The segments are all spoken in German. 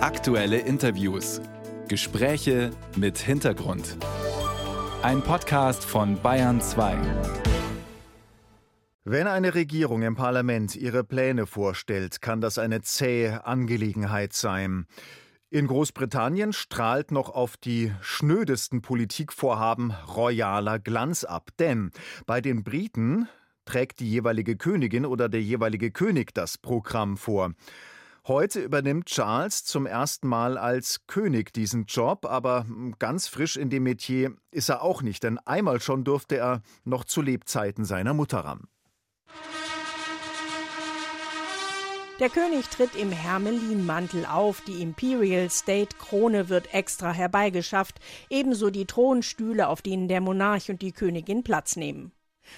Aktuelle Interviews. Gespräche mit Hintergrund. Ein Podcast von Bayern 2. Wenn eine Regierung im Parlament ihre Pläne vorstellt, kann das eine zähe Angelegenheit sein. In Großbritannien strahlt noch auf die schnödesten Politikvorhaben royaler Glanz ab. Denn bei den Briten trägt die jeweilige Königin oder der jeweilige König das Programm vor. Heute übernimmt Charles zum ersten Mal als König diesen Job, aber ganz frisch in dem Metier ist er auch nicht, denn einmal schon durfte er noch zu Lebzeiten seiner Mutter ran. Der König tritt im Hermelinmantel auf, die Imperial State Krone wird extra herbeigeschafft, ebenso die Thronstühle, auf denen der Monarch und die Königin Platz nehmen.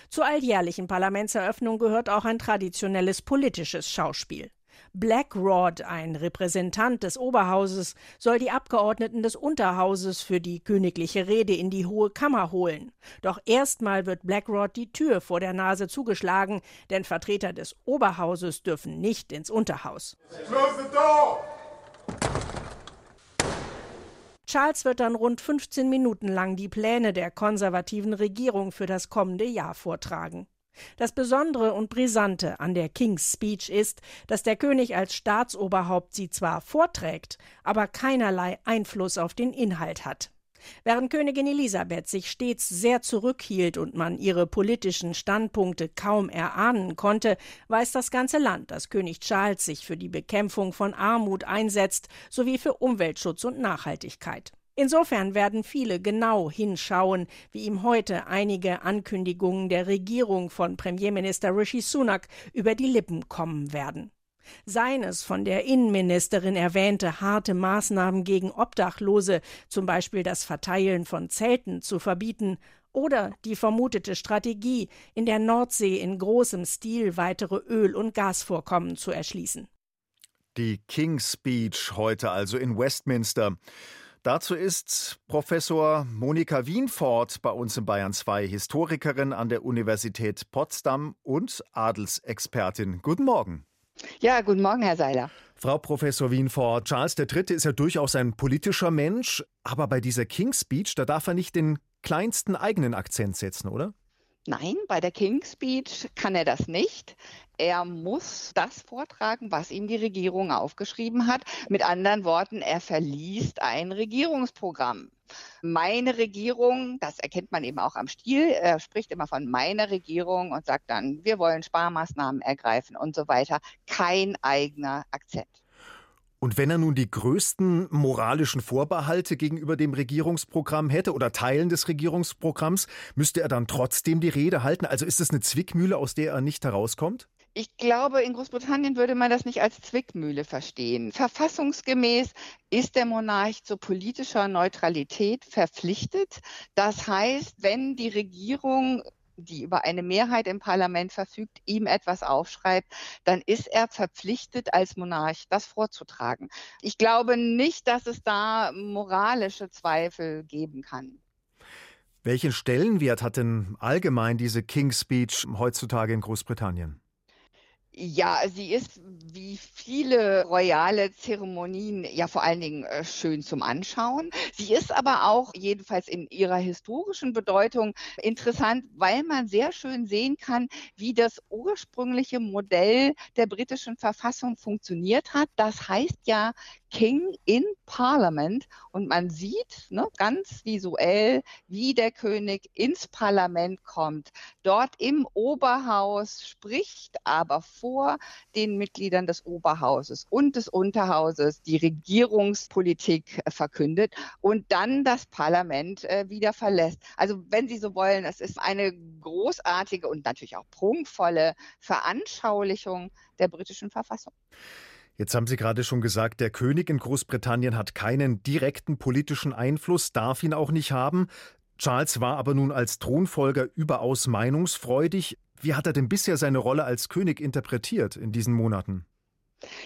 Zur alljährlichen Parlamentseröffnung gehört auch ein traditionelles politisches Schauspiel. Blackrod, ein Repräsentant des Oberhauses, soll die Abgeordneten des Unterhauses für die königliche Rede in die Hohe Kammer holen. Doch erstmal wird Blackrod die Tür vor der Nase zugeschlagen, denn Vertreter des Oberhauses dürfen nicht ins Unterhaus. Charles wird dann rund 15 Minuten lang die Pläne der konservativen Regierung für das kommende Jahr vortragen. Das Besondere und Brisante an der King's Speech ist, dass der König als Staatsoberhaupt sie zwar vorträgt, aber keinerlei Einfluss auf den Inhalt hat. Während Königin Elisabeth sich stets sehr zurückhielt und man ihre politischen Standpunkte kaum erahnen konnte, weiß das ganze Land, dass König Charles sich für die Bekämpfung von Armut einsetzt sowie für Umweltschutz und Nachhaltigkeit. Insofern werden viele genau hinschauen, wie ihm heute einige Ankündigungen der Regierung von Premierminister Rishi Sunak über die Lippen kommen werden. Seines von der Innenministerin erwähnte harte Maßnahmen gegen Obdachlose, zum Beispiel das Verteilen von Zelten, zu verbieten, oder die vermutete Strategie, in der Nordsee in großem Stil weitere Öl- und Gasvorkommen zu erschließen. Die King's Speech heute also in Westminster. Dazu ist Professor Monika Wienfort bei uns in Bayern 2, Historikerin an der Universität Potsdam und Adelsexpertin. Guten Morgen. Ja, guten Morgen, Herr Seiler. Frau Professor Wienfort, Charles III. ist ja durchaus ein politischer Mensch, aber bei dieser King's Speech, da darf er nicht den kleinsten eigenen Akzent setzen, oder? Nein, bei der King's Speech kann er das nicht. Er muss das vortragen, was ihm die Regierung aufgeschrieben hat. Mit anderen Worten, er verliest ein Regierungsprogramm. Meine Regierung, das erkennt man eben auch am Stil, er spricht immer von meiner Regierung und sagt dann, wir wollen Sparmaßnahmen ergreifen und so weiter. Kein eigener Akzent. Und wenn er nun die größten moralischen Vorbehalte gegenüber dem Regierungsprogramm hätte oder Teilen des Regierungsprogramms, müsste er dann trotzdem die Rede halten? Also ist es eine Zwickmühle, aus der er nicht herauskommt? Ich glaube, in Großbritannien würde man das nicht als Zwickmühle verstehen. Verfassungsgemäß ist der Monarch zu politischer Neutralität verpflichtet. Das heißt, wenn die Regierung die über eine Mehrheit im Parlament verfügt, ihm etwas aufschreibt, dann ist er verpflichtet, als Monarch das vorzutragen. Ich glaube nicht, dass es da moralische Zweifel geben kann. Welchen Stellenwert hat denn allgemein diese King's Speech heutzutage in Großbritannien? Ja, sie ist wie viele royale Zeremonien ja vor allen Dingen äh, schön zum Anschauen. Sie ist aber auch jedenfalls in ihrer historischen Bedeutung interessant, weil man sehr schön sehen kann, wie das ursprüngliche Modell der britischen Verfassung funktioniert hat. Das heißt ja King in Parliament und man sieht ne, ganz visuell, wie der König ins Parlament kommt, dort im Oberhaus spricht, aber vor den Mitgliedern des Oberhauses und des Unterhauses die Regierungspolitik äh, verkündet und dann das Parlament äh, wieder verlässt. Also wenn Sie so wollen, es ist eine großartige und natürlich auch prunkvolle Veranschaulichung der britischen Verfassung. Jetzt haben Sie gerade schon gesagt, der König in Großbritannien hat keinen direkten politischen Einfluss, darf ihn auch nicht haben. Charles war aber nun als Thronfolger überaus meinungsfreudig. Wie hat er denn bisher seine Rolle als König interpretiert in diesen Monaten?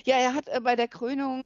Ja, er hat äh, bei der Krönung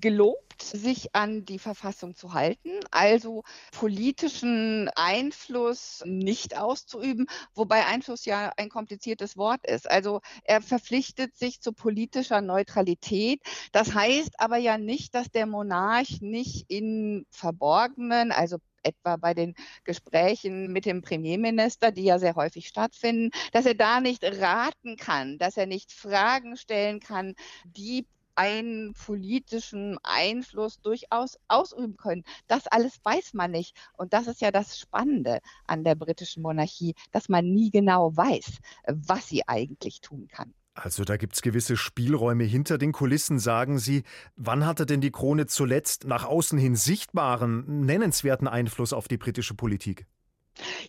gelobt, sich an die Verfassung zu halten, also politischen Einfluss nicht auszuüben, wobei Einfluss ja ein kompliziertes Wort ist. Also er verpflichtet sich zu politischer Neutralität. Das heißt aber ja nicht, dass der Monarch nicht in Verborgenen, also etwa bei den Gesprächen mit dem Premierminister, die ja sehr häufig stattfinden, dass er da nicht raten kann, dass er nicht Fragen stellen kann, die einen politischen Einfluss durchaus ausüben können. Das alles weiß man nicht. Und das ist ja das Spannende an der britischen Monarchie, dass man nie genau weiß, was sie eigentlich tun kann. Also da gibt es gewisse Spielräume hinter den Kulissen, sagen Sie. Wann hatte denn die Krone zuletzt nach außen hin sichtbaren, nennenswerten Einfluss auf die britische Politik?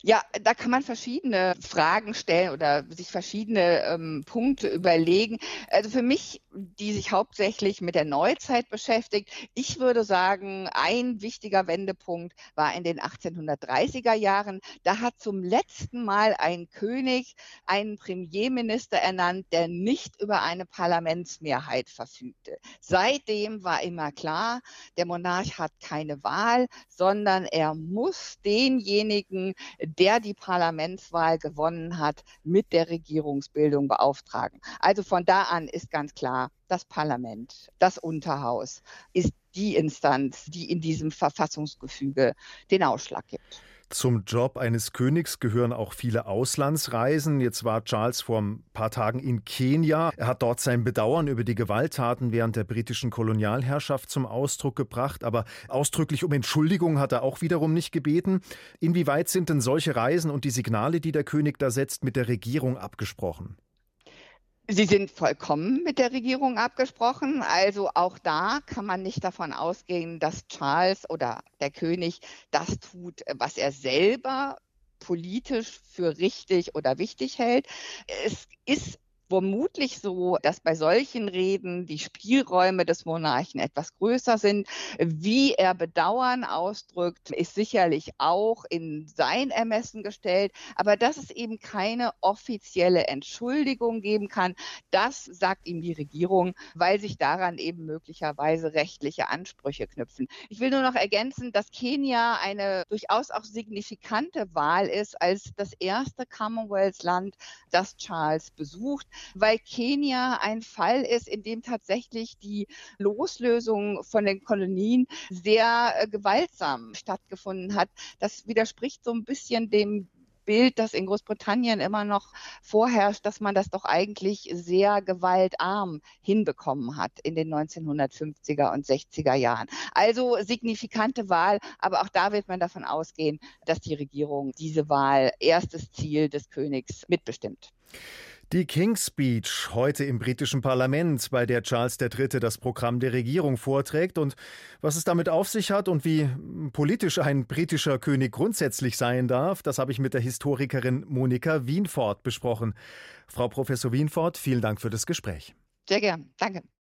Ja, da kann man verschiedene Fragen stellen oder sich verschiedene ähm, Punkte überlegen. Also für mich, die sich hauptsächlich mit der Neuzeit beschäftigt, ich würde sagen, ein wichtiger Wendepunkt war in den 1830er Jahren. Da hat zum letzten Mal ein König einen Premierminister ernannt, der nicht über eine Parlamentsmehrheit verfügte. Seitdem war immer klar, der Monarch hat keine Wahl, sondern er muss denjenigen, der die Parlamentswahl gewonnen hat, mit der Regierungsbildung beauftragen. Also von da an ist ganz klar, das Parlament, das Unterhaus ist die Instanz, die in diesem Verfassungsgefüge den Ausschlag gibt. Zum Job eines Königs gehören auch viele Auslandsreisen. Jetzt war Charles vor ein paar Tagen in Kenia. Er hat dort sein Bedauern über die Gewalttaten während der britischen Kolonialherrschaft zum Ausdruck gebracht. Aber ausdrücklich um Entschuldigung hat er auch wiederum nicht gebeten. Inwieweit sind denn solche Reisen und die Signale, die der König da setzt, mit der Regierung abgesprochen? Sie sind vollkommen mit der Regierung abgesprochen. Also auch da kann man nicht davon ausgehen, dass Charles oder der König das tut, was er selber politisch für richtig oder wichtig hält. Es ist vermutlich so, dass bei solchen Reden die Spielräume des Monarchen etwas größer sind. Wie er Bedauern ausdrückt, ist sicherlich auch in sein Ermessen gestellt. Aber dass es eben keine offizielle Entschuldigung geben kann, das sagt ihm die Regierung, weil sich daran eben möglicherweise rechtliche Ansprüche knüpfen. Ich will nur noch ergänzen, dass Kenia eine durchaus auch signifikante Wahl ist als das erste Commonwealth-Land, das Charles besucht weil Kenia ein Fall ist, in dem tatsächlich die Loslösung von den Kolonien sehr äh, gewaltsam stattgefunden hat. Das widerspricht so ein bisschen dem Bild, das in Großbritannien immer noch vorherrscht, dass man das doch eigentlich sehr gewaltarm hinbekommen hat in den 1950er und 60er Jahren. Also signifikante Wahl, aber auch da wird man davon ausgehen, dass die Regierung diese Wahl erstes Ziel des Königs mitbestimmt. Die King's Speech heute im britischen Parlament, bei der Charles III. das Programm der Regierung vorträgt und was es damit auf sich hat und wie politisch ein britischer König grundsätzlich sein darf, das habe ich mit der Historikerin Monika Wienfort besprochen. Frau Professor Wienfort, vielen Dank für das Gespräch. Sehr gern. Danke.